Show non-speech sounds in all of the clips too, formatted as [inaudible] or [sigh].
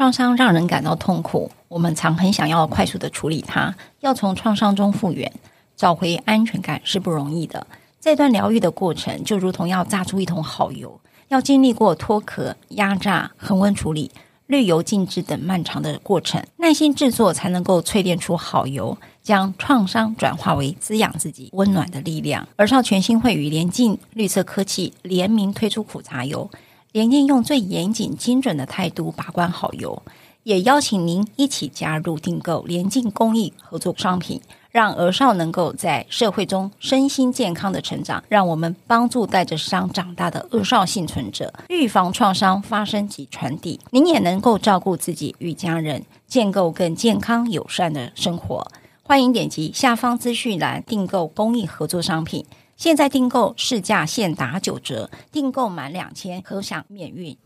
创伤让人感到痛苦，我们常很想要快速的处理它，要从创伤中复原，找回安全感是不容易的。这段疗愈的过程，就如同要榨出一桶好油，要经历过脱壳、压榨、恒温处理、滤油静置等漫长的过程，耐心制作才能够淬炼出好油，将创伤转化为滋养自己温暖的力量。而少全新会与联进绿色科技联名推出苦茶油。联净用最严谨精准的态度把关好油，也邀请您一起加入订购联进公益合作商品，让儿少能够在社会中身心健康的成长。让我们帮助带着伤长大的儿少幸存者，预防创伤发生及传递。您也能够照顾自己与家人，建构更健康友善的生活。欢迎点击下方资讯栏订购公益合作商品。现在订购市价现打九折，订购满两千可享免运。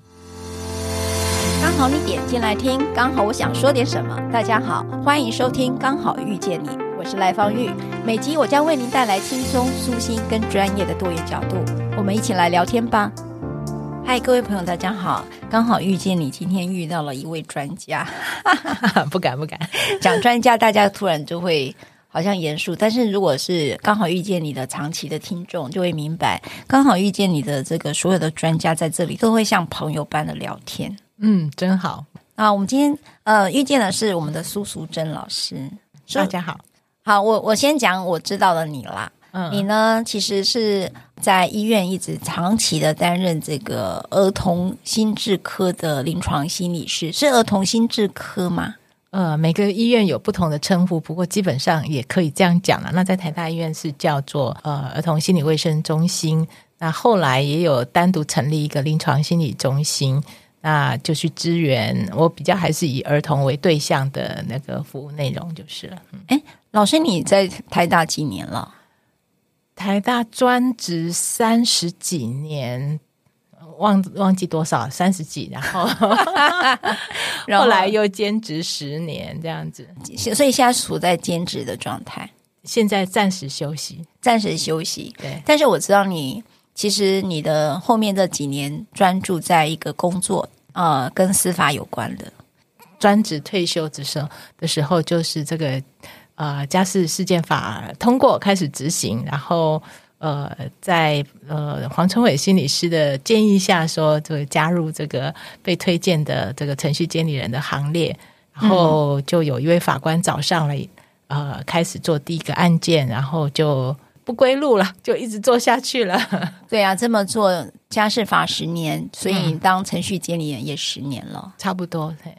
刚好你点进来听，刚好我想说点什么。大家好，欢迎收听《刚好遇见你》，我是赖芳玉。每集我将为您带来轻松、舒心跟专业的多元角度，我们一起来聊天吧。嗨，各位朋友，大家好！刚好遇见你，今天遇到了一位专家，[laughs] 不敢不敢 [laughs] 讲专家，大家突然就会。好像严肃，但是如果是刚好遇见你的长期的听众，就会明白，刚好遇见你的这个所有的专家在这里都会像朋友般的聊天。嗯，真好。啊，我们今天呃遇见的是我们的苏淑珍老师。大家好，好，我我先讲我知道的你啦。嗯，你呢，其实是在医院一直长期的担任这个儿童心智科的临床心理师，是儿童心智科吗？呃，每个医院有不同的称呼，不过基本上也可以这样讲了。那在台大医院是叫做呃儿童心理卫生中心，那后来也有单独成立一个临床心理中心，那就去支援。我比较还是以儿童为对象的那个服务内容就是了。哎，老师，你在台大几年了？台大专职三十几年。忘忘记多少三十几，[laughs] 然后后来又兼职十年这样子，所以现在处在兼职的状态。现在暂时休息，暂时休息。对，但是我知道你其实你的后面这几年专注在一个工作，呃，跟司法有关的。专职退休之时的时候，就是这个呃家事事件法通过开始执行，然后。呃，在呃黄春伟心理师的建议下，说就加入这个被推荐的这个程序监理人的行列，然后就有一位法官找上了，呃，开始做第一个案件，然后就不归路了，[laughs] 就一直做下去了。对啊，这么做家事法十年，所以你当程序监理人也十年了，差不多。对，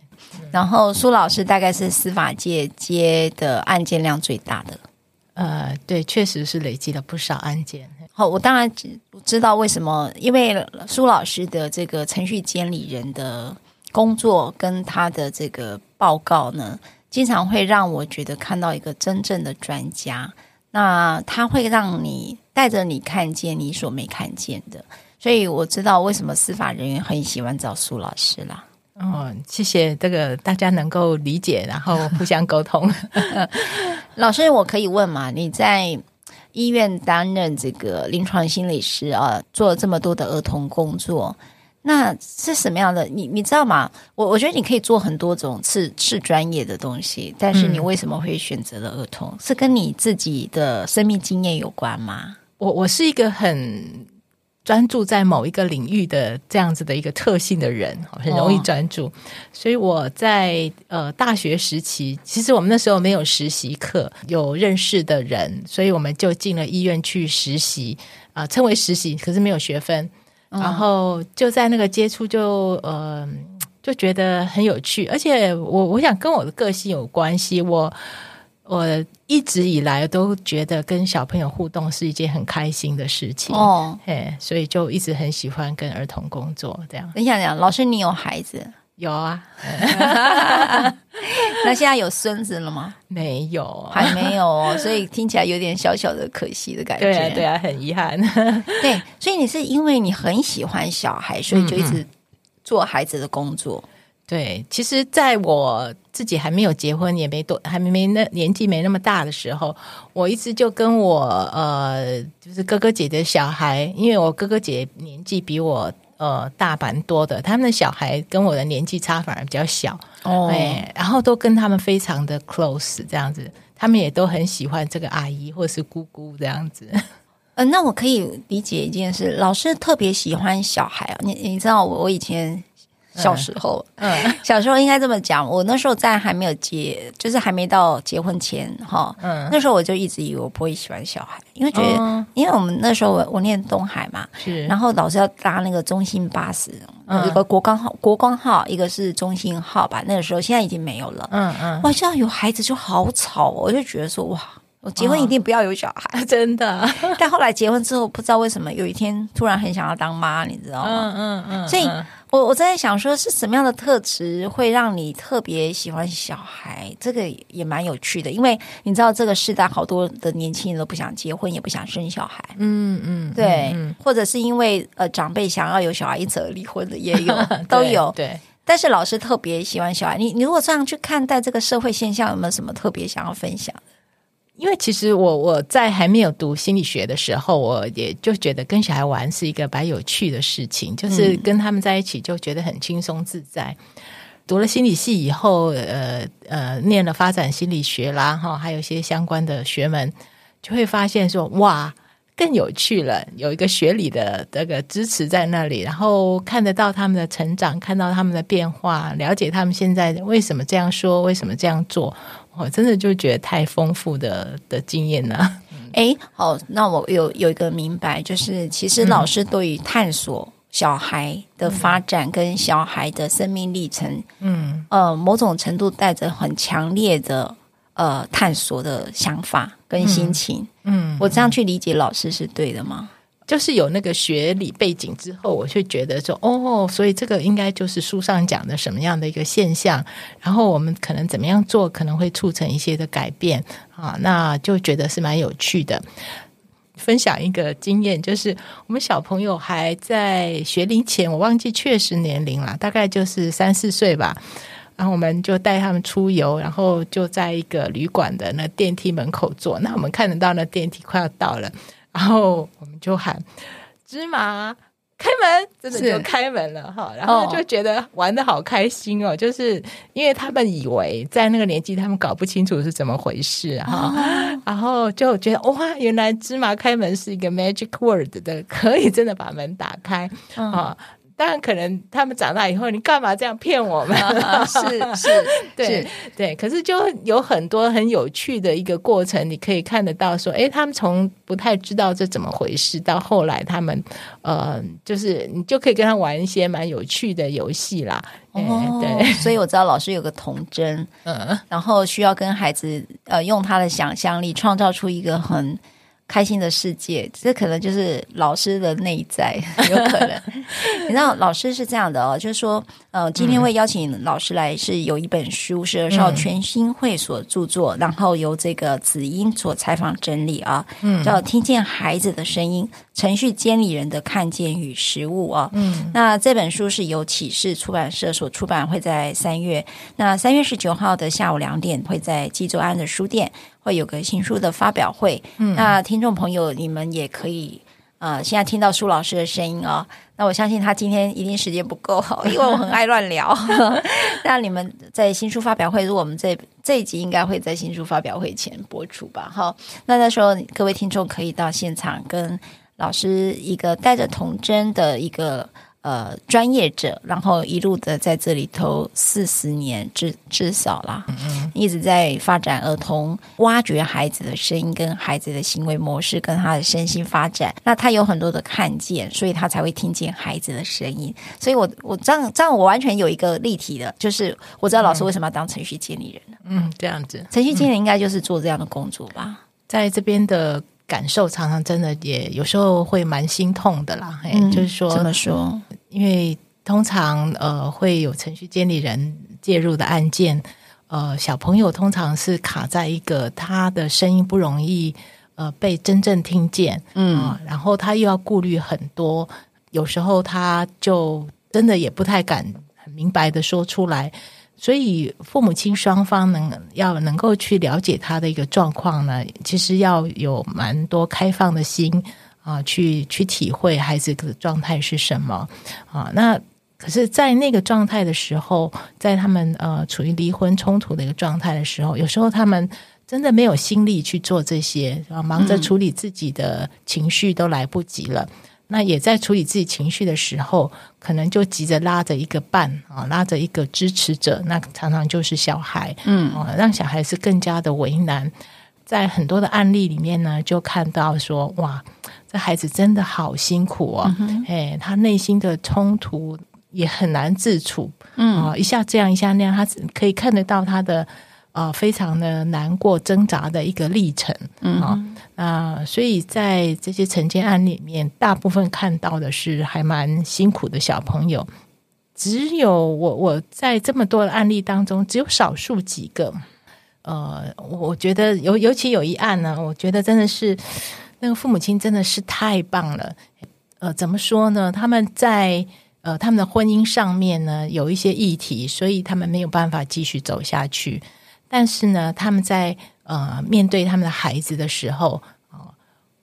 然后苏老师大概是司法界接的案件量最大的。呃，对，确实是累积了不少案件。好，我当然知道为什么，因为苏老师的这个程序监理人的工作跟他的这个报告呢，经常会让我觉得看到一个真正的专家。那他会让你带着你看见你所没看见的，所以我知道为什么司法人员很喜欢找苏老师啦。哦，谢谢这个大家能够理解，然后互相沟通。[laughs] 老师，我可以问吗？你在医院担任这个临床心理师啊，做了这么多的儿童工作，那是什么样的？你你知道吗？我我觉得你可以做很多种次次专业的东西，但是你为什么会选择了儿童？嗯、是跟你自己的生命经验有关吗？我我是一个很。专注在某一个领域的这样子的一个特性的人，很容易专注。哦、所以我在呃大学时期，其实我们那时候没有实习课，有认识的人，所以我们就进了医院去实习啊、呃，称为实习，可是没有学分。哦、然后就在那个接触就，就呃就觉得很有趣，而且我我想跟我的个性有关系，我。我一直以来都觉得跟小朋友互动是一件很开心的事情哦，嘿，所以就一直很喜欢跟儿童工作。这样，等一下，等一下，老师，你有孩子？有啊。[laughs] 那现在有孙子了吗？没有，还没有哦。所以听起来有点小小的可惜的感觉。对啊，对啊，很遗憾。[laughs] 对，所以你是因为你很喜欢小孩，所以就一直做孩子的工作。嗯嗯对，其实在我自己还没有结婚，也没多，还没没那年纪没那么大的时候，我一直就跟我呃，就是哥哥姐姐的小孩，因为我哥哥姐姐年纪比我呃大蛮多的，他们的小孩跟我的年纪差反而比较小哦，哎，然后都跟他们非常的 close 这样子，他们也都很喜欢这个阿姨或者是姑姑这样子。[laughs] 呃，那我可以理解一件事，老师特别喜欢小孩啊，你你知道我我以前。小时候，嗯，嗯，[laughs] 小时候应该这么讲。我那时候在还没有结，就是还没到结婚前，哈，嗯，那时候我就一直以为我不会喜欢小孩，因为觉得，哦、因为我们那时候我我念东海嘛，是，然后老是要搭那个中心巴士，嗯、一个国光号，国光号，一个是中心号吧。那个时候现在已经没有了，嗯嗯，哇，现在有孩子就好吵，我就觉得说，哇，我结婚一定不要有小孩，哦、真的。[laughs] 但后来结婚之后，不知道为什么有一天突然很想要当妈，你知道吗？嗯嗯嗯，所以。我我在想说，是什么样的特质会让你特别喜欢小孩？这个也蛮有趣的，因为你知道，这个世代好多的年轻人都不想结婚，也不想生小孩。嗯嗯，对，嗯、或者是因为呃长辈想要有小孩，因此而离婚的也有，[laughs] 都有。对，对，但是老师特别喜欢小孩。你你如果这样去看待这个社会现象，有没有什么特别想要分享？因为其实我我在还没有读心理学的时候，我也就觉得跟小孩玩是一个蛮有趣的事情，就是跟他们在一起就觉得很轻松自在。嗯、读了心理系以后，呃呃，念了发展心理学啦，哈，还有一些相关的学门，就会发现说哇，更有趣了，有一个学理的这个支持在那里，然后看得到他们的成长，看到他们的变化，了解他们现在为什么这样说，为什么这样做。我真的就觉得太丰富的的经验了。[laughs] 哎，好，那我有有一个明白，就是其实老师对于探索小孩的发展跟小孩的生命历程，嗯，呃，某种程度带着很强烈的呃探索的想法跟心情。嗯，我这样去理解老师是对的吗？就是有那个学理背景之后，我就觉得说，哦，所以这个应该就是书上讲的什么样的一个现象，然后我们可能怎么样做，可能会促成一些的改变啊，那就觉得是蛮有趣的。分享一个经验，就是我们小朋友还在学龄前，我忘记确实年龄了，大概就是三四岁吧，然后我们就带他们出游，然后就在一个旅馆的那电梯门口坐，那我们看得到那电梯快要到了。然后我们就喊芝麻开门，真的就开门了哈。然后就觉得玩得好开心哦，就是因为他们以为在那个年纪，他们搞不清楚是怎么回事哈。然后就觉得哇，原来芝麻开门是一个 magic word 的，可以真的把门打开啊。当然，可能他们长大以后，你干嘛这样骗我们？是 [laughs] 是，[laughs] 对是对。可是就有很多很有趣的一个过程，你可以看得到，说，哎，他们从不太知道这怎么回事，到后来他们，呃，就是你就可以跟他玩一些蛮有趣的游戏啦。哦，对，所以我知道老师有个童真，嗯，然后需要跟孩子，呃，用他的想象力创造出一个很。开心的世界，这可能就是老师的内在，[laughs] 有可能。你知道，老师是这样的哦，就是说，呃，今天会邀请老师来，是有一本书是儿少权心会所著作，嗯、然后由这个子英所采访整理啊，嗯，叫《听见孩子的声音》，程序监理人的看见与实务啊，嗯，那这本书是由启示出版社所出版，会在三月，那三月十九号的下午两点会在纪州安的书店。会有个新书的发表会，嗯，那听众朋友，你们也可以呃，现在听到苏老师的声音啊、哦，那我相信他今天一定时间不够好，因为我很爱乱聊。[laughs] 那你们在新书发表会，如果我们这这一集应该会在新书发表会前播出吧？好，那那时候各位听众可以到现场跟老师一个带着童真的一个。呃，专业者，然后一路的在这里头四十年至至少啦，一直在发展儿童，挖掘孩子的声音跟孩子的行为模式，跟他的身心发展。那他有很多的看见，所以他才会听见孩子的声音。所以我我这样这样，我完全有一个立体的，就是我知道老师为什么要当程序监理人。嗯，这样子，程序监理应该就是做这样的工作吧，嗯、在这边的。感受常常真的也有时候会蛮心痛的啦，嗯、就是说怎么说？因为通常呃会有程序监理人介入的案件，呃，小朋友通常是卡在一个他的声音不容易呃被真正听见，嗯、呃，然后他又要顾虑很多，有时候他就真的也不太敢很明白的说出来。所以父母亲双方能要能够去了解他的一个状况呢，其实要有蛮多开放的心啊，去去体会孩子的状态是什么啊。那可是，在那个状态的时候，在他们呃处于离婚冲突的一个状态的时候，有时候他们真的没有心力去做这些啊，忙着处理自己的情绪都来不及了。嗯那也在处理自己情绪的时候，可能就急着拉着一个伴啊，拉着一个支持者，那常常就是小孩，嗯，啊让小孩是更加的为难。在很多的案例里面呢，就看到说，哇，这孩子真的好辛苦哦，哎、他内心的冲突也很难自处，嗯。啊，一下这样一下那样，他可以看得到他的。啊、呃，非常的难过、挣扎的一个历程，嗯啊，那所以在这些承接案例里面，大部分看到的是还蛮辛苦的小朋友。只有我我在这么多的案例当中，只有少数几个，呃，我觉得尤尤其有一案呢，我觉得真的是那个父母亲真的是太棒了。呃，怎么说呢？他们在呃他们的婚姻上面呢，有一些议题，所以他们没有办法继续走下去。但是呢，他们在呃面对他们的孩子的时候，哦，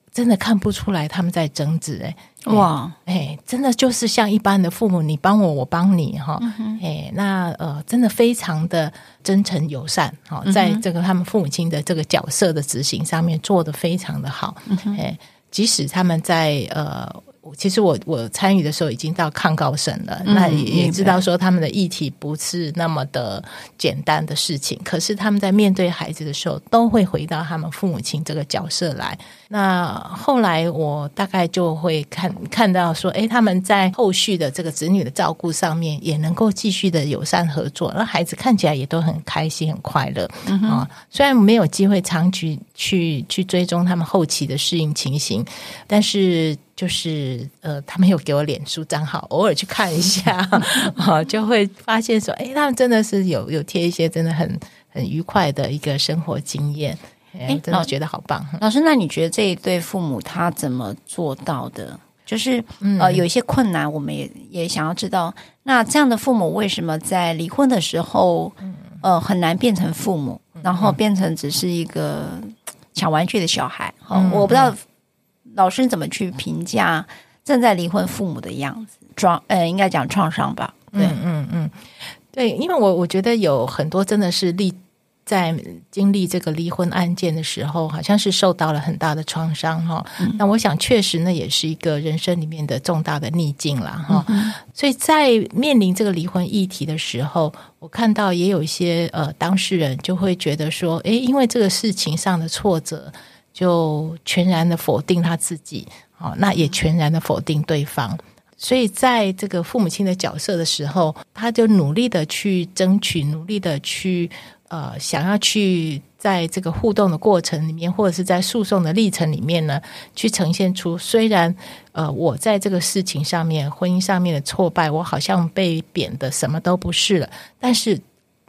真的看不出来他们在争执，哎，哇，哎，真的就是像一般的父母，你帮我，我帮你，哈、嗯哼，哎，那呃，真的非常的真诚友善，哈，在这个他们父母亲的这个角色的执行上面做得非常的好，哎、嗯哼，即使他们在呃。其实我我参与的时候已经到抗高审了，嗯、那也也知道说他们的议题不是那么的简单的事情。可是他们在面对孩子的时候，都会回到他们父母亲这个角色来。那后来我大概就会看看到说，诶，他们在后续的这个子女的照顾上面，也能够继续的友善合作，那孩子看起来也都很开心很快乐啊、嗯哦。虽然没有机会长期去去去追踪他们后期的适应情形，但是。就是呃，他们有给我脸书账号，偶尔去看一下，啊，[laughs] 就会发现说，哎，他们真的是有有贴一些真的很很愉快的一个生活经验，哎，真的觉得好棒。老师，那你觉得这一对父母他怎么做到的？就是呃，有一些困难，我们也也想要知道。那这样的父母为什么在离婚的时候，呃，很难变成父母，然后变成只是一个抢玩具的小孩？好，我不知道。老师怎么去评价正在离婚父母的样子？创呃，应该讲创伤吧。对，嗯嗯嗯，对，因为我我觉得有很多真的是历在经历这个离婚案件的时候，好像是受到了很大的创伤哈。嗯、那我想，确实那也是一个人生里面的重大的逆境了哈。嗯、所以在面临这个离婚议题的时候，我看到也有一些呃当事人就会觉得说，诶，因为这个事情上的挫折。就全然的否定他自己，哦，那也全然的否定对方。所以在这个父母亲的角色的时候，他就努力的去争取，努力的去呃，想要去在这个互动的过程里面，或者是在诉讼的历程里面呢，去呈现出虽然呃，我在这个事情上面，婚姻上面的挫败，我好像被贬的什么都不是了，但是。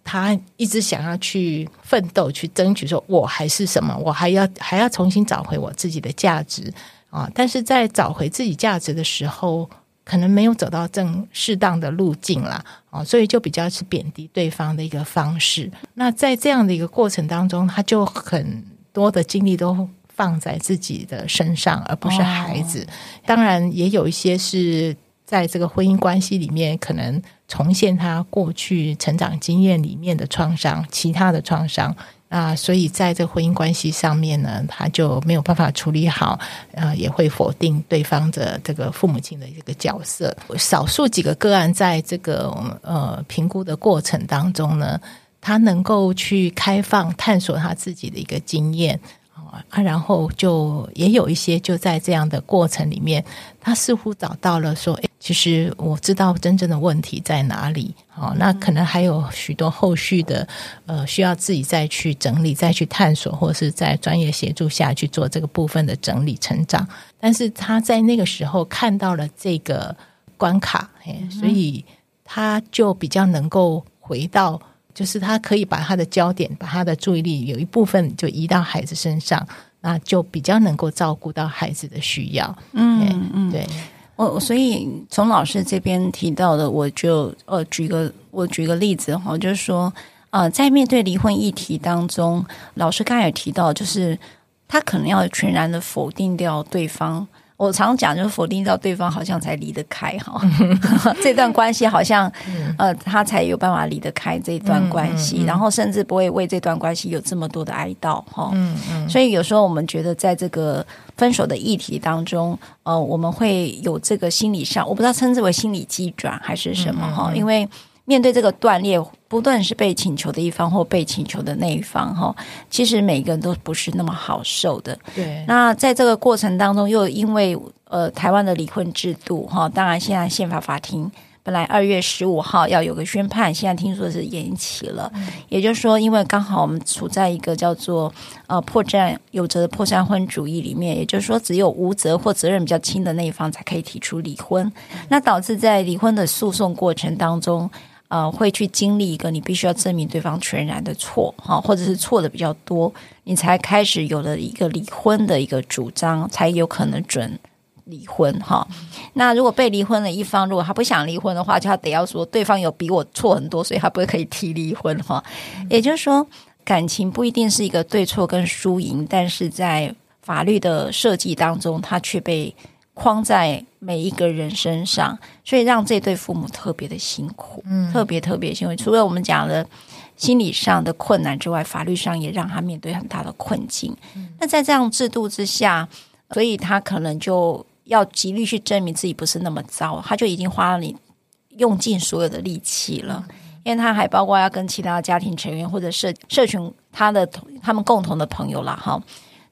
他一直想要去奋斗，去争取，说我还是什么，我还要还要重新找回我自己的价值啊！但是在找回自己价值的时候，可能没有走到正适当的路径啦啊，所以就比较是贬低对方的一个方式。那在这样的一个过程当中，他就很多的精力都放在自己的身上，而不是孩子。当然，也有一些是在这个婚姻关系里面可能。重现他过去成长经验里面的创伤，其他的创伤啊，所以在这婚姻关系上面呢，他就没有办法处理好，[laughs] 呃，也会否定对方的这个父母亲的一个角色。少数几个个案，在这个呃评估的过程当中呢，他能够去开放探索他自己的一个经验。啊，然后就也有一些就在这样的过程里面，他似乎找到了说，诶，其实我知道真正的问题在哪里。好，那可能还有许多后续的，呃，需要自己再去整理、再去探索，或者是在专业协助下去做这个部分的整理成长。但是他在那个时候看到了这个关卡，嘿，所以他就比较能够回到，就是他可以把他的焦点，把他的注意力有一部分就移到孩子身上，那就比较能够照顾到孩子的需要。嗯嗯，对，我所以从老师这边提到的，我就呃举个我举个例子哈，就是说呃，在面对离婚议题当中，老师刚才也提到，就是他可能要全然的否定掉对方。我常讲，就是否定到对方，好像才离得开哈。[laughs] [laughs] 这段关系好像，呃，他才有办法离得开这段关系，然后甚至不会为这段关系有这么多的哀悼哈。嗯嗯。所以有时候我们觉得，在这个分手的议题当中，呃，我们会有这个心理上，我不知道称之为心理机转还是什么哈，因为。面对这个断裂，不论是被请求的一方或被请求的那一方，哈，其实每个人都不是那么好受的。对。那在这个过程当中，又因为呃台湾的离婚制度，哈，当然现在宪法法庭本来二月十五号要有个宣判，现在听说是延期了。嗯。也就是说，因为刚好我们处在一个叫做呃破绽有责的破绽婚主义里面，也就是说，只有无责或责任比较轻的那一方才可以提出离婚。嗯。那导致在离婚的诉讼过程当中。呃，会去经历一个你必须要证明对方全然的错哈，或者是错的比较多，你才开始有了一个离婚的一个主张，才有可能准离婚哈。那如果被离婚的一方，如果他不想离婚的话，就他得要说对方有比我错很多，所以他不会可以提离婚哈。也就是说，感情不一定是一个对错跟输赢，但是在法律的设计当中，它却被。框在每一个人身上，所以让这对父母特别的辛苦，嗯，特别特别辛苦。除了我们讲的心理上的困难之外，法律上也让他面对很大的困境。嗯，那在这样制度之下，所以他可能就要极力去证明自己不是那么糟，他就已经花了你用尽所有的力气了，因为他还包括要跟其他家庭成员或者社社群他的他们共同的朋友了哈。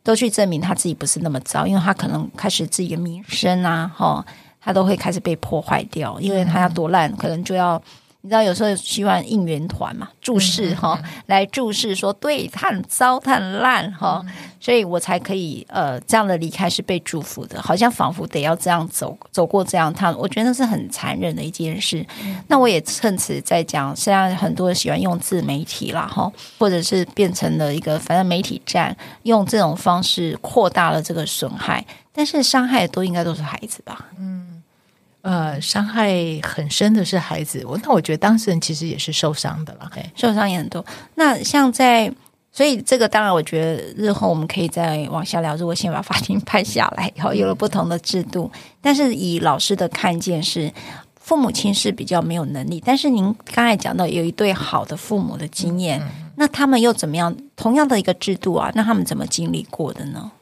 都去证明他自己不是那么糟，因为他可能开始自己的名声啊，哈，他都会开始被破坏掉，因为他要多烂，可能就要。你知道有时候喜欢应援团嘛，注视哈，来注视说，对他很糟，他很烂哈，所以我才可以呃这样的离开是被祝福的，好像仿佛得要这样走走过这样趟，我觉得那是很残忍的一件事。那我也趁此在讲，现在很多人喜欢用自媒体啦哈，或者是变成了一个反正媒体站，用这种方式扩大了这个损害，但是伤害都应该都是孩子吧？嗯。呃，伤害很深的是孩子，我那我觉得当事人其实也是受伤的了，受伤也很多。那像在，所以这个当然，我觉得日后我们可以再往下聊。如果先把法庭判下来，然后有了不同的制度，但是以老师的看见是，父母亲是比较没有能力。但是您刚才讲到有一对好的父母的经验，嗯，那他们又怎么样？同样的一个制度啊，那他们怎么经历过的呢？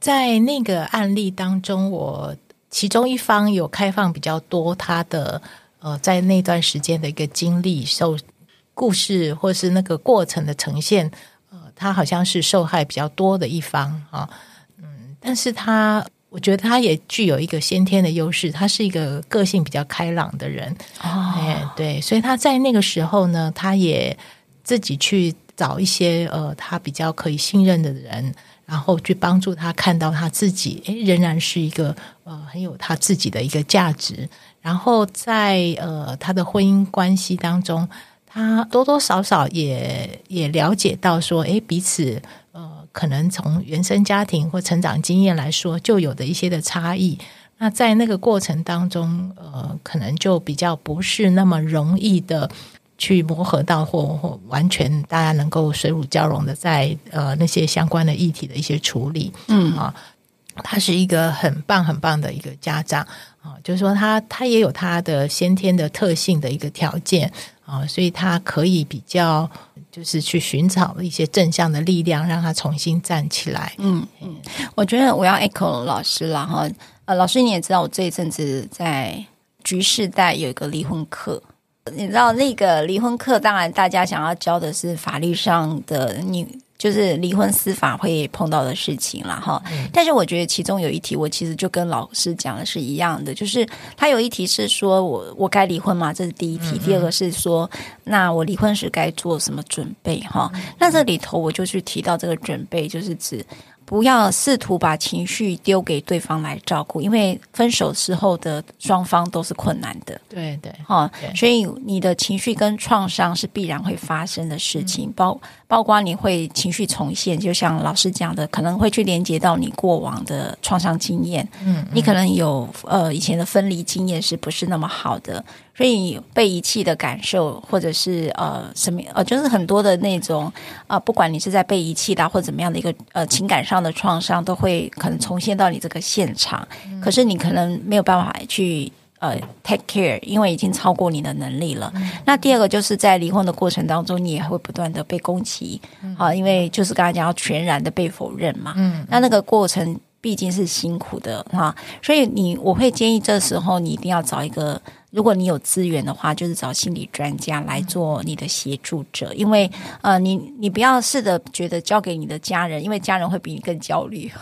在那个案例当中，我。其中一方有开放比较多，他的呃，在那段时间的一个经历、受故事或是那个过程的呈现，呃，他好像是受害比较多的一方啊，嗯，但是他我觉得他也具有一个先天的优势，他是一个个性比较开朗的人，哦，哎，对，所以他在那个时候呢，他也自己去找一些呃，他比较可以信任的人。然后去帮助他看到他自己，诶，仍然是一个呃很有他自己的一个价值。然后在呃他的婚姻关系当中，他多多少少也也了解到说，诶，彼此呃可能从原生家庭或成长经验来说，就有的一些的差异。那在那个过程当中，呃，可能就比较不是那么容易的。去磨合到或或完全大家能够水乳交融的在呃那些相关的议题的一些处理，嗯。啊，他是一个很棒很棒的一个家长。啊，就是说他他也有他的先天的特性的一个条件。啊，所以他可以比较就是去寻找一些正向的力量，让他重新站起来。嗯嗯，我觉得我要 echo 老师了哈，呃，老师你也知道我这一阵子在局世代有一个离婚课。你知道那个离婚课，当然大家想要教的是法律上的，你就是离婚司法会碰到的事情了哈。但是我觉得其中有一题，我其实就跟老师讲的是一样的，就是他有一题是说我我该离婚吗？这是第一题。第二个是说，那我离婚时该做什么准备哈？那这里头我就去提到这个准备，就是指。不要试图把情绪丢给对方来照顾，因为分手时候的双方都是困难的。对对，哈、哦，所以你的情绪跟创伤是必然会发生的事情，嗯、包包括你会情绪重现，就像老师讲的，可能会去连接到你过往的创伤经验。嗯，嗯，你可能有呃以前的分离经验是不是那么好的？所以被遗弃的感受，或者是呃什么呃，就是很多的那种啊、呃，不管你是在被遗弃的或怎么样的一个呃情感上的创伤，都会可能重现到你这个现场。嗯、可是你可能没有办法去呃 take care，因为已经超过你的能力了。嗯、那第二个就是在离婚的过程当中，你也会不断的被攻击啊、呃，因为就是刚才讲要全然的被否认嘛。嗯，那那个过程毕竟是辛苦的哈，所以你我会建议这时候你一定要找一个。如果你有资源的话，就是找心理专家来做你的协助者，因为呃，你你不要试着觉得交给你的家人，因为家人会比你更焦虑。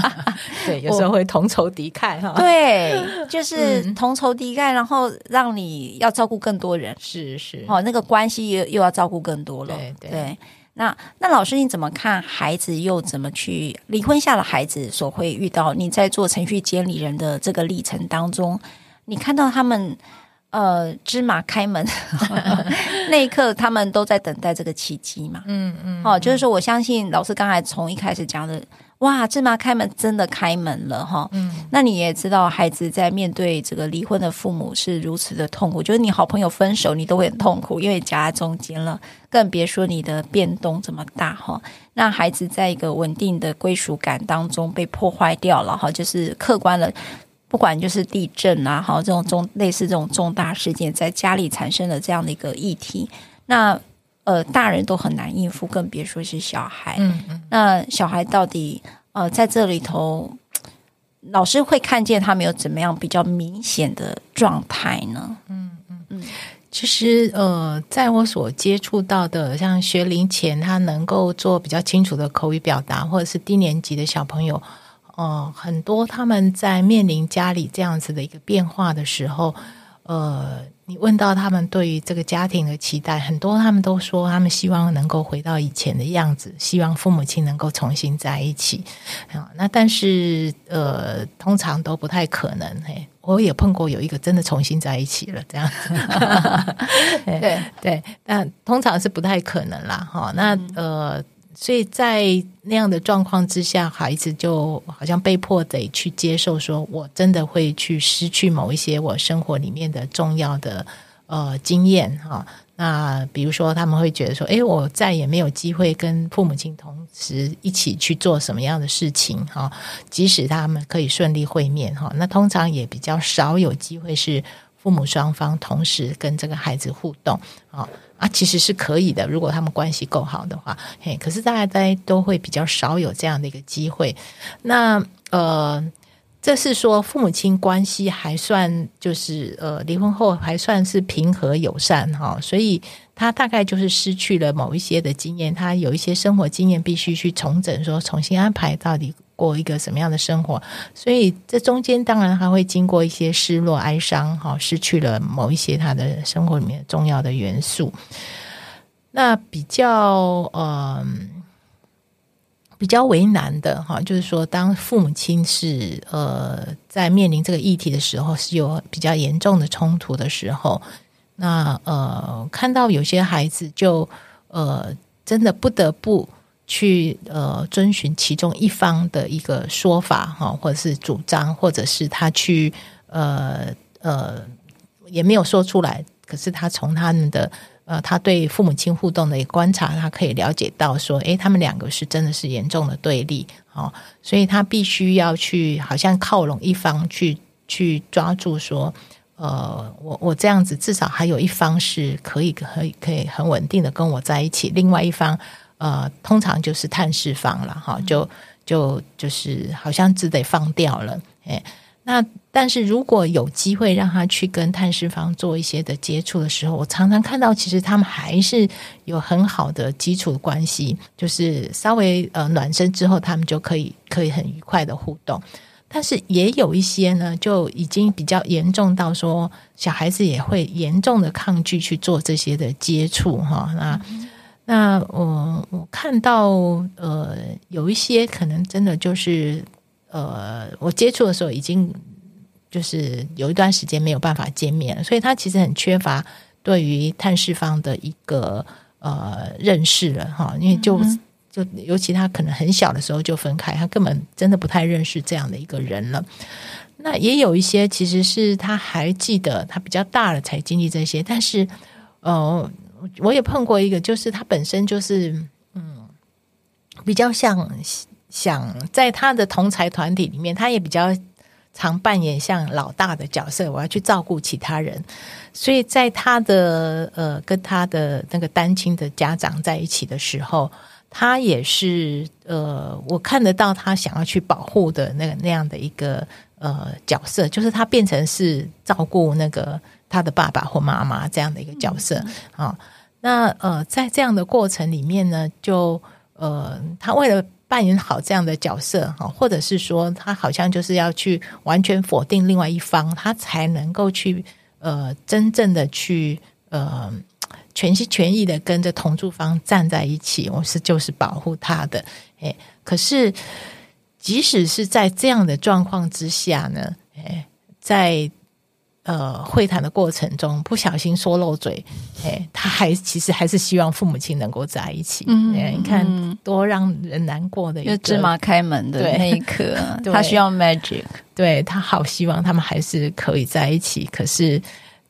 [laughs] 对，有时候会同仇敌忾哈。[laughs] 对，就是同仇敌忾，然后让你要照顾更多人，是是，哦，那个关系又又要照顾更多了。对对，对。那那老师你怎么看孩子又怎么去离婚下的孩子所会遇到？你在做程序监理人的这个历程当中。你看到他们，呃，芝麻开门 [laughs] [laughs] 那一刻，他们都在等待这个奇迹嘛？嗯嗯。哦，就是说，我相信老师刚才从一开始讲的，哇，芝麻开门真的开门了哈。哦、嗯。那你也知道，孩子在面对这个离婚的父母是如此的痛苦，就是你好朋友分手，你都会很痛苦，因为夹在中间了，更别说你的变动这么大哈、哦。那孩子在一个稳定的归属感当中被破坏掉了哈、哦，就是客观的。不管就是地震啊，好，这种重类似这种重大事件，在家里产生了这样的一个议题，那呃，大人都很难应付，更别说是小孩。嗯嗯。那小孩到底呃，在这里头，老师会看见他们有怎么样比较明显的状态呢？嗯嗯嗯。其实呃，在我所接触到的，像学龄前他能够做比较清楚的口语表达，或者是低年级的小朋友。哦，很多他们在面临家里这样子的一个变化的时候，呃，你问到他们对于这个家庭的期待，很多他们都说他们希望能够回到以前的样子，希望父母亲能够重新在一起。啊，那但是呃，通常都不太可能。嘿，我也碰过有一个真的重新在一起了这样子。[laughs] 对对，但通常是不太可能啦。哈，那呃。所以在那样的状况之下，孩子就好像被迫得去接受，说我真的会去失去某一些我生活里面的重要的呃经验哈。那比如说，他们会觉得说，诶，我再也没有机会跟父母亲同时一起去做什么样的事情哈。即使他们可以顺利会面哈，那通常也比较少有机会是父母双方同时跟这个孩子互动啊。啊，其实是可以的，如果他们关系够好的话，嘿，可是大家在都会比较少有这样的一个机会。那呃，这是说父母亲关系还算就是呃，离婚后还算是平和友善哈，所以他大概就是失去了某一些的经验，他有一些生活经验必须去重整，说重新安排到底。过一个什么样的生活？所以这中间当然还会经过一些失落、哀伤，哈，失去了某一些他的生活里面重要的元素。那比较嗯，比较为难的哈，就是说，当父母亲是呃在面临这个议题的时候，是有比较严重的冲突的时候，那呃，看到有些孩子就呃真的不得不。去呃遵循其中一方的一个说法哈，或者是主张，或者是他去呃呃也没有说出来，可是他从他们的呃他对父母亲互动的观察，他可以了解到说，诶，他们两个是真的是严重的对立哦，所以他必须要去好像靠拢一方去去抓住说，呃，我我这样子至少还有一方是可以可以可以很稳定的跟我在一起，另外一方。呃，通常就是探视方了哈，就就就是好像只得放掉了，哎，那但是如果有机会让他去跟探视方做一些的接触的时候，我常常看到其实他们还是有很好的基础关系，就是稍微呃暖身之后，他们就可以可以很愉快的互动，但是也有一些呢，就已经比较严重到说小孩子也会严重的抗拒去做这些的接触哈，那。那我我看到呃，有一些可能真的就是呃，我接触的时候已经就是有一段时间没有办法见面，所以他其实很缺乏对于探视方的一个呃认识了哈，因为就。就尤其他可能很小的时候就分开，他根本真的不太认识这样的一个人了。那也有一些其实是他还记得，他比较大了才经历这些。但是，呃，我也碰过一个，就是他本身就是嗯，比较像想在他的同才团体里面，他也比较常扮演像老大的角色，我要去照顾其他人。所以在他的呃跟他的那个单亲的家长在一起的时候。他也是呃，我看得到他想要去保护的那个那样的一个呃角色，就是他变成是照顾那个他的爸爸或妈妈这样的一个角色啊、哦。那呃，在这样的过程里面呢，就呃，他为了扮演好这样的角色哈，或者是说他好像就是要去完全否定另外一方，他才能够去呃真正的去呃。全心全意的跟着同住方站在一起，我是就是保护他的。哎，可是即使是在这样的状况之下呢，哎，在呃会谈的过程中不小心说漏嘴，哎，他还其实还是希望父母亲能够在一起。嗯，你看多让人难过的一个芝麻开门的那一刻，[laughs] 他需要 magic，对，他好希望他们还是可以在一起。可是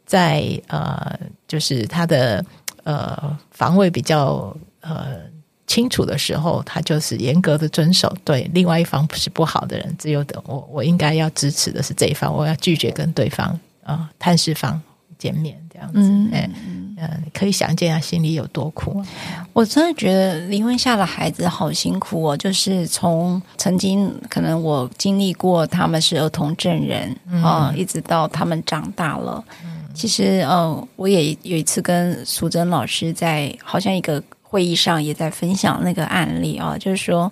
在，在呃，就是他的。呃，防卫比较呃清楚的时候，他就是严格的遵守。对，另外一方不是不好的人，只有等我，我应该要支持的是这一方，我要拒绝跟对方啊、呃、探视房见面这样子。嗯嗯嗯，可以想见他心里有多苦、啊。我真的觉得离婚下的孩子好辛苦哦，就是从曾经可能我经历过他们是儿童证人啊、一直到他们长大了。嗯其实，嗯，我也有一次跟淑珍老师在好像一个会议上也在分享那个案例啊，就是说，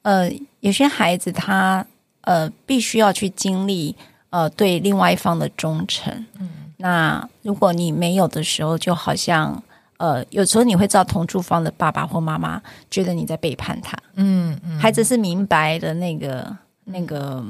呃，有些孩子他呃必须要去经历呃对另外一方的忠诚，嗯，那如果你没有的时候，就好像呃有时候你会知道同住方的爸爸或妈妈觉得你在背叛他，嗯嗯，孩子是明白的那个那个。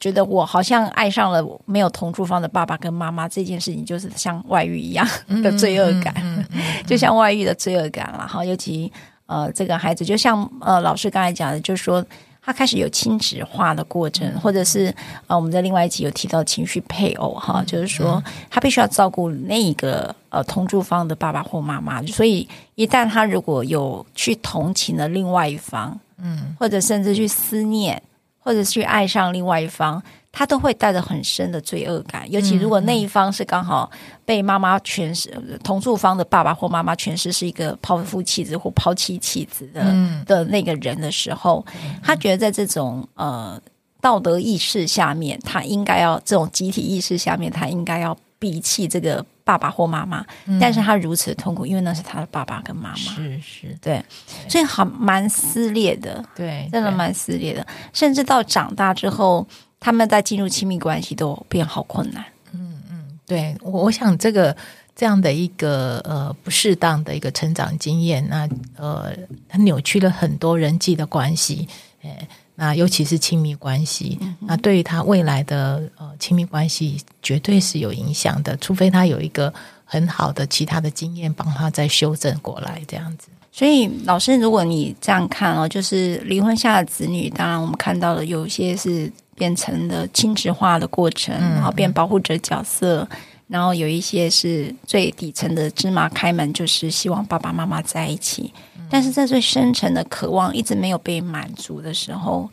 觉得我好像爱上了没有同住方的爸爸跟妈妈这件事情，就是像外遇一样的罪恶感，嗯嗯嗯嗯、[laughs] 就像外遇的罪恶感了。哈，尤其呃，这个孩子就像呃老师刚才讲的，就是说他开始有亲子化的过程，或者是呃我们在另外一集有提到情绪配偶哈，就是说他必须要照顾那个呃同住方的爸爸或妈妈，所以一旦他如果有去同情了另外一方，嗯，或者甚至去思念。或者去爱上另外一方，他都会带着很深的罪恶感。尤其如果那一方是刚好被妈妈诠释，同住方的爸爸或妈妈诠释是一个抛夫弃子或抛妻弃子的的那个人的时候，他觉得在这种呃道德意识下面，他应该要这种集体意识下面，他应该要摒弃这个。爸爸或妈妈，但是他如此痛苦，因为那是他的爸爸跟妈妈，是是，对，所以好蛮撕裂的，对，真的蛮撕裂的，甚至到长大之后，他们在进入亲密关系都变好困难。嗯嗯，对，我我想这个这样的一个呃不适当的一个成长经验，那呃，它扭曲了很多人际的关系，哎。那尤其是亲密关系，那对于他未来的呃亲密关系，绝对是有影响的。除非他有一个很好的其他的经验，帮他再修正过来，这样子。所以，老师，如果你这样看哦，就是离婚下的子女，当然我们看到了有些是变成了亲职化的过程，然后变保护者角色，然后有一些是最底层的芝麻开门，就是希望爸爸妈妈在一起。但是在最深层的渴望一直没有被满足的时候，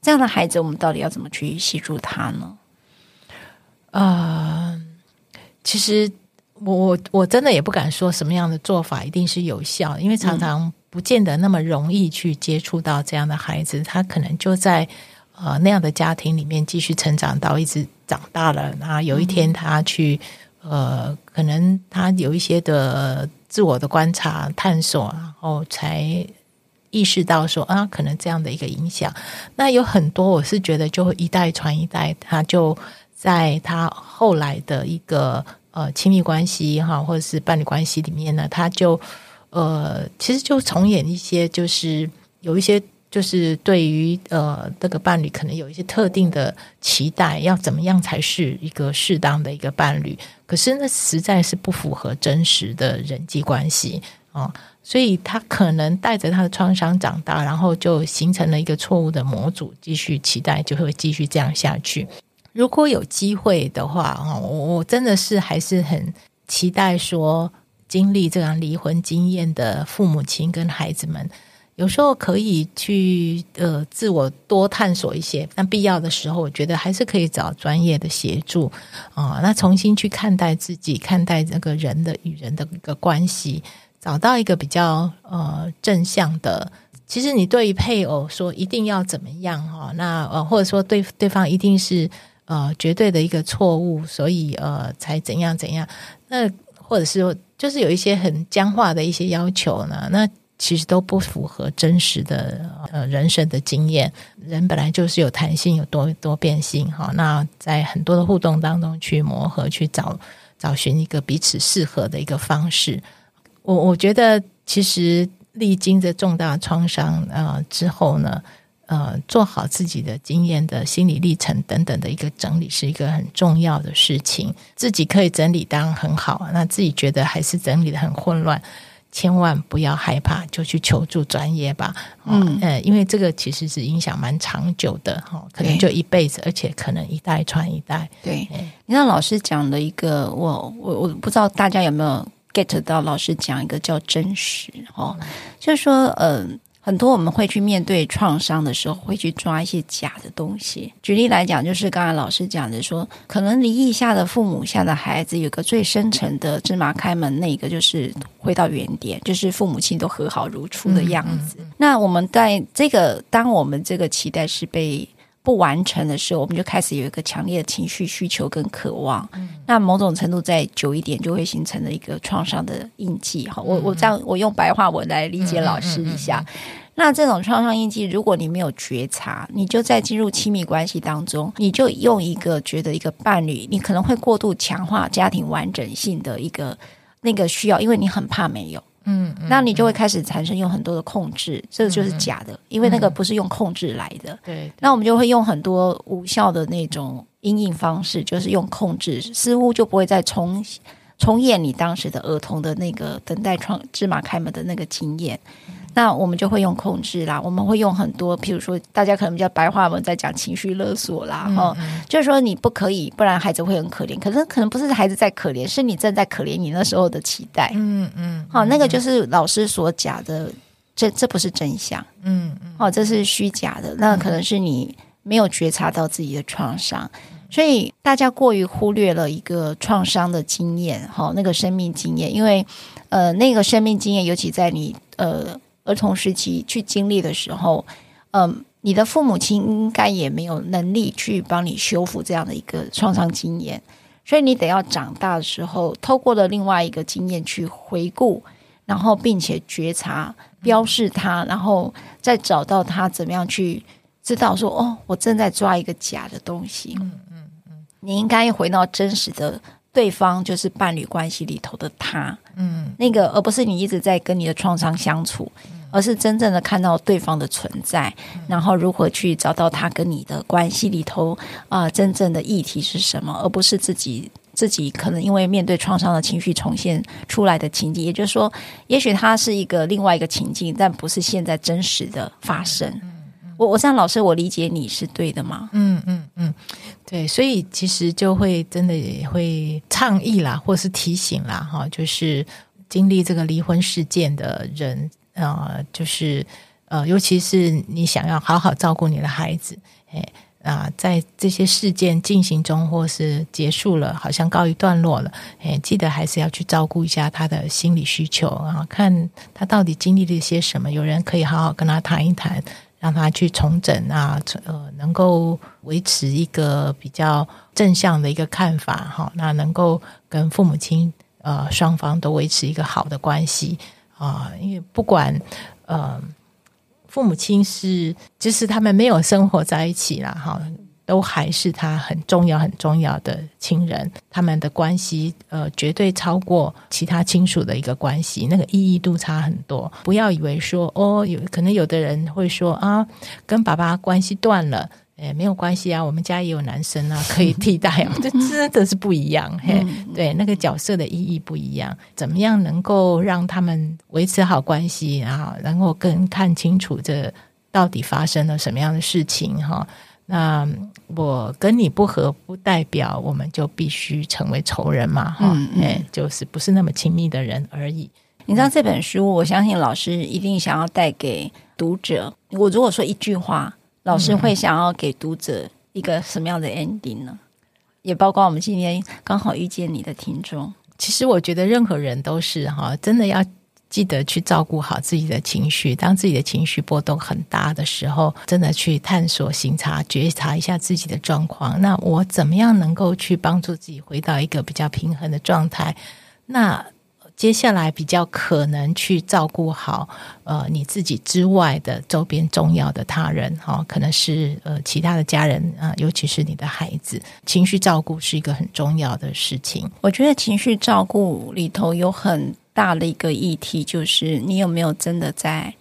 这样的孩子，我们到底要怎么去协助他呢？啊、呃，其实我我真的也不敢说什么样的做法一定是有效，因为常常不见得那么容易去接触到这样的孩子，他可能就在呃那样的家庭里面继续成长到一直长大了，然后有一天他去、呃，可能他有一些的。自我的观察、探索，然后才意识到说啊，可能这样的一个影响。那有很多，我是觉得就会一代传一代，他就在他后来的一个呃亲密关系哈，或者是伴侣关系里面呢，他就呃，其实就重演一些，就是有一些。就是对于呃这个伴侣可能有一些特定的期待，要怎么样才是一个适当的一个伴侣？可是那实在是不符合真实的人际关系啊，所以他可能带着他的创伤长大，然后就形成了一个错误的模组，继续期待就会继续这样下去。如果有机会的话啊，我我真的是还是很期待说，经历这样离婚经验的父母亲跟孩子们。有时候可以去呃自我多探索一些，但必要的时候，我觉得还是可以找专业的协助啊、那重新去看待自己，看待这个人的与人的一个关系，找到一个比较呃正向的。其实你对于配偶说一定要怎么样哈，那呃或者说对对方一定是呃绝对的一个错误，所以呃才怎样怎样。那或者是就是有一些很僵化的一些要求呢？那其实都不符合真实的呃人生的经验。人本来就是有弹性、有多多变性哈。那在很多的互动当中去磨合、去找找寻一个彼此适合的一个方式。我我觉得，其实历经着重大创伤呃之后呢，呃，做好自己的经验的心理历程等等的一个整理，是一个很重要的事情。自己可以整理当然很好，那自己觉得还是整理得很混乱。千万不要害怕，就去求助专业吧。嗯，呃，因为这个其实是影响蛮长久的哈，可能就一辈子，而且可能一代传一代。对，你看老师讲的一个，我我我不知道大家有没有 get 到老师讲一个叫真实哈，就是说，嗯、呃。很多我们会去面对创伤的时候，会去抓一些假的东西。举例来讲，就是刚才老师讲的说，可能离异下的父母下的孩子，有个最深层的芝麻开门，那个就是回到原点，就是父母亲都和好如初的样子。嗯嗯嗯。那我们在这个，当我们这个期待是被不完成的时候，我们就开始有一个强烈的情绪需求跟渴望。嗯。那某种程度再久一点，就会形成了一个创伤的印记。哈，我我这样我用白话文来理解老师一下。那这种创伤印记，如果你没有觉察，你就在进入亲密关系当中，你就用一个觉得一个伴侣，你可能会过度强化家庭完整性的一个那个需要，因为你很怕没有，嗯，嗯，那你就会开始产生用很多的控制，这个就是假的，因为那个不是用控制来的，对，那我们就会用很多无效的那种阴影方式，就是用控制，似乎就不会再重重演你当时的儿童的那个等待窗芝麻开门的那个经验。那我们就会用控制啦，我们会用很多，譬如说，大家可能比较白话文在讲情绪勒索啦，哈、嗯嗯，就是说你不可以，不然孩子会很可怜。可是可能不是孩子在可怜，是你正在可怜你那时候的期待。嗯嗯，好、嗯，那个就是老师所讲的，这这不是真相。嗯嗯，哦，这是虚假的，那可能是你没有觉察到自己的创伤，所以大家过于忽略了一个创伤的经验，哈，那个生命经验，因为呃，那个生命经验，尤其在你呃。儿童时期去经历的时候，嗯，你的父母亲应该也没有能力去帮你修复这样的一个创伤经验，所以你得要长大的时候，透过了另外一个经验去回顾，然后并且觉察、标示它，然后再找到他怎么样去知道说，哦，我正在抓一个假的东西。嗯嗯嗯，你应该回到真实的。对方就是伴侣关系里头的他，嗯，那个而不是你一直在跟你的创伤相处，而是真正的看到对方的存在，然后如何去找到他跟你的关系里头啊、呃，真正的议题是什么，而不是自己自己可能因为面对创伤的情绪重现出来的情境，也就是说，也许它是一个另外一个情境，但不是现在真实的发生。我我像老师，我理解你是对的吗？嗯嗯嗯，对，所以其实就会真的也会倡议啦，或是提醒啦，哈，就是经历这个离婚事件的人，呃，就是呃，尤其是你想要好好照顾你的孩子，哎啊，在这些事件进行中或是结束了，好像告一段落了，哎，记得还是要去照顾一下他的心理需求啊，看他到底经历了些什么，有人可以好好跟他谈一谈。让他去重整啊，呃，能够维持一个比较正向的一个看法哈，那能够跟父母亲呃双方都维持一个好的关系啊，因为不管呃父母亲是，就是他们没有生活在一起了哈，都还是他很重要、很重要的亲人。他们的关系，呃，绝对超过其他亲属的一个关系，那个意义度差很多。不要以为说，哦，有可能有的人会说啊，跟爸爸关系断了。哎，没有关系啊，我们家也有男生啊，可以替代啊，这真的是不一样。嘿，对，那个角色的意义不一样。怎么样能够让他们维持好关系，然后然后更看清楚这到底发生了什么样的事情？哈，那我跟你不合，不代表我们就必须成为仇人嘛？哈，哎，就是不是那么亲密的人而已。你知道这本书，我相信老师一定想要带给读者。我如果说一句话。老师会想要给读者一个什么样的 ending 呢？也包括我们今天刚好遇见你的听众。其实我觉得任何人都是哈，真的要记得去照顾好自己的情绪。当自己的情绪波动很大的时候，真的去探索、行察、觉察一下自己的状况。那我怎么样能够去帮助自己回到一个比较平衡的状态？那接下来比较可能去照顾好呃你自己之外的周边重要的他人哈、哦，可能是呃其他的家人啊、尤其是你的孩子，情绪照顾是一个很重要的事情。我觉得情绪照顾里头有很大的一个议题，就是你有没有真的在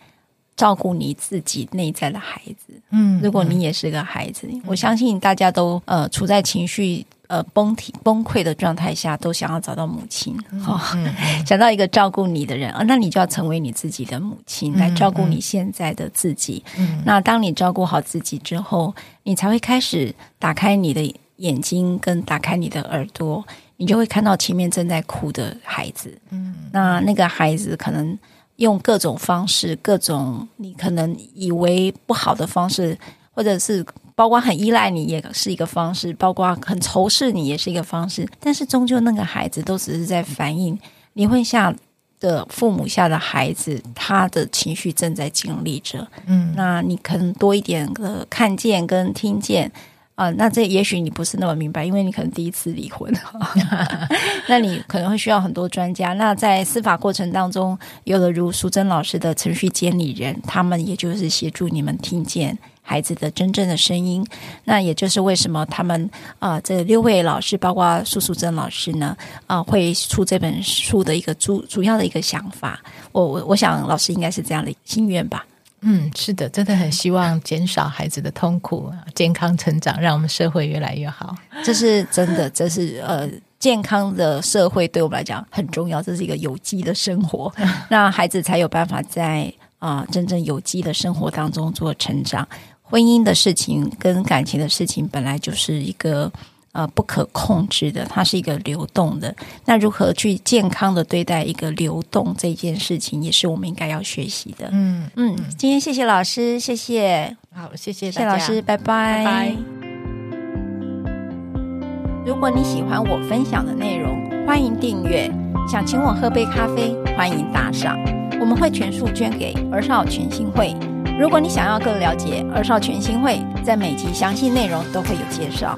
照顾你自己内在的孩子？嗯，如果你也是个孩子，嗯、我相信大家都呃处在情绪。呃，崩体崩溃的状态下，都想要找到母亲，哈、[laughs] 嗯哦，想到一个照顾你的人啊，那你就要成为你自己的母亲，来照顾你现在的自己。嗯，那当你照顾好自己之后，你才会开始打开你的眼睛，跟打开你的耳朵，你就会看到前面正在哭的孩子。嗯，那那个孩子可能用各种方式，各种你可能以为不好的方式，或者是。包括很依赖你也是一个方式，包括很仇视你也是一个方式，但是终究那个孩子都只是在反映离婚下的父母下的孩子，他的情绪正在经历着。嗯，那你可能多一点的看见跟听见啊、那这也许你不是那么明白，因为你可能第一次离婚，[laughs] 那你可能会需要很多专家。那在司法过程当中，有了如淑珍老师的程序监理人，他们也就是协助你们听见。孩子的真正的声音，那也就是为什么他们啊、这六位老师，包括苏淑珍老师呢，啊、会出这本书的一个主主要的一个想法。我我我想，老师应该是这样的心愿吧。嗯，是的，真的很希望减少孩子的痛苦，健康成长，让我们社会越来越好。这是真的，这是呃，健康的社会对我们来讲很重要。这是一个有机的生活，[laughs] 那孩子才有办法在啊、呃、真正有机的生活当中做成长。婚姻的事情跟感情的事情本来就是一个呃不可控制的，它是一个流动的。那如何去健康的对待一个流动这件事情，也是我们应该要学习的。嗯嗯，今天谢谢老师，谢谢，好，谢谢谢谢老师，拜拜拜拜。如果你喜欢我分享的内容，欢迎订阅。想请我喝杯咖啡，欢迎打赏，我们会全数捐给儿少全新会。如果你想要更了解儿少全新会，在每集详细内容都会有介绍。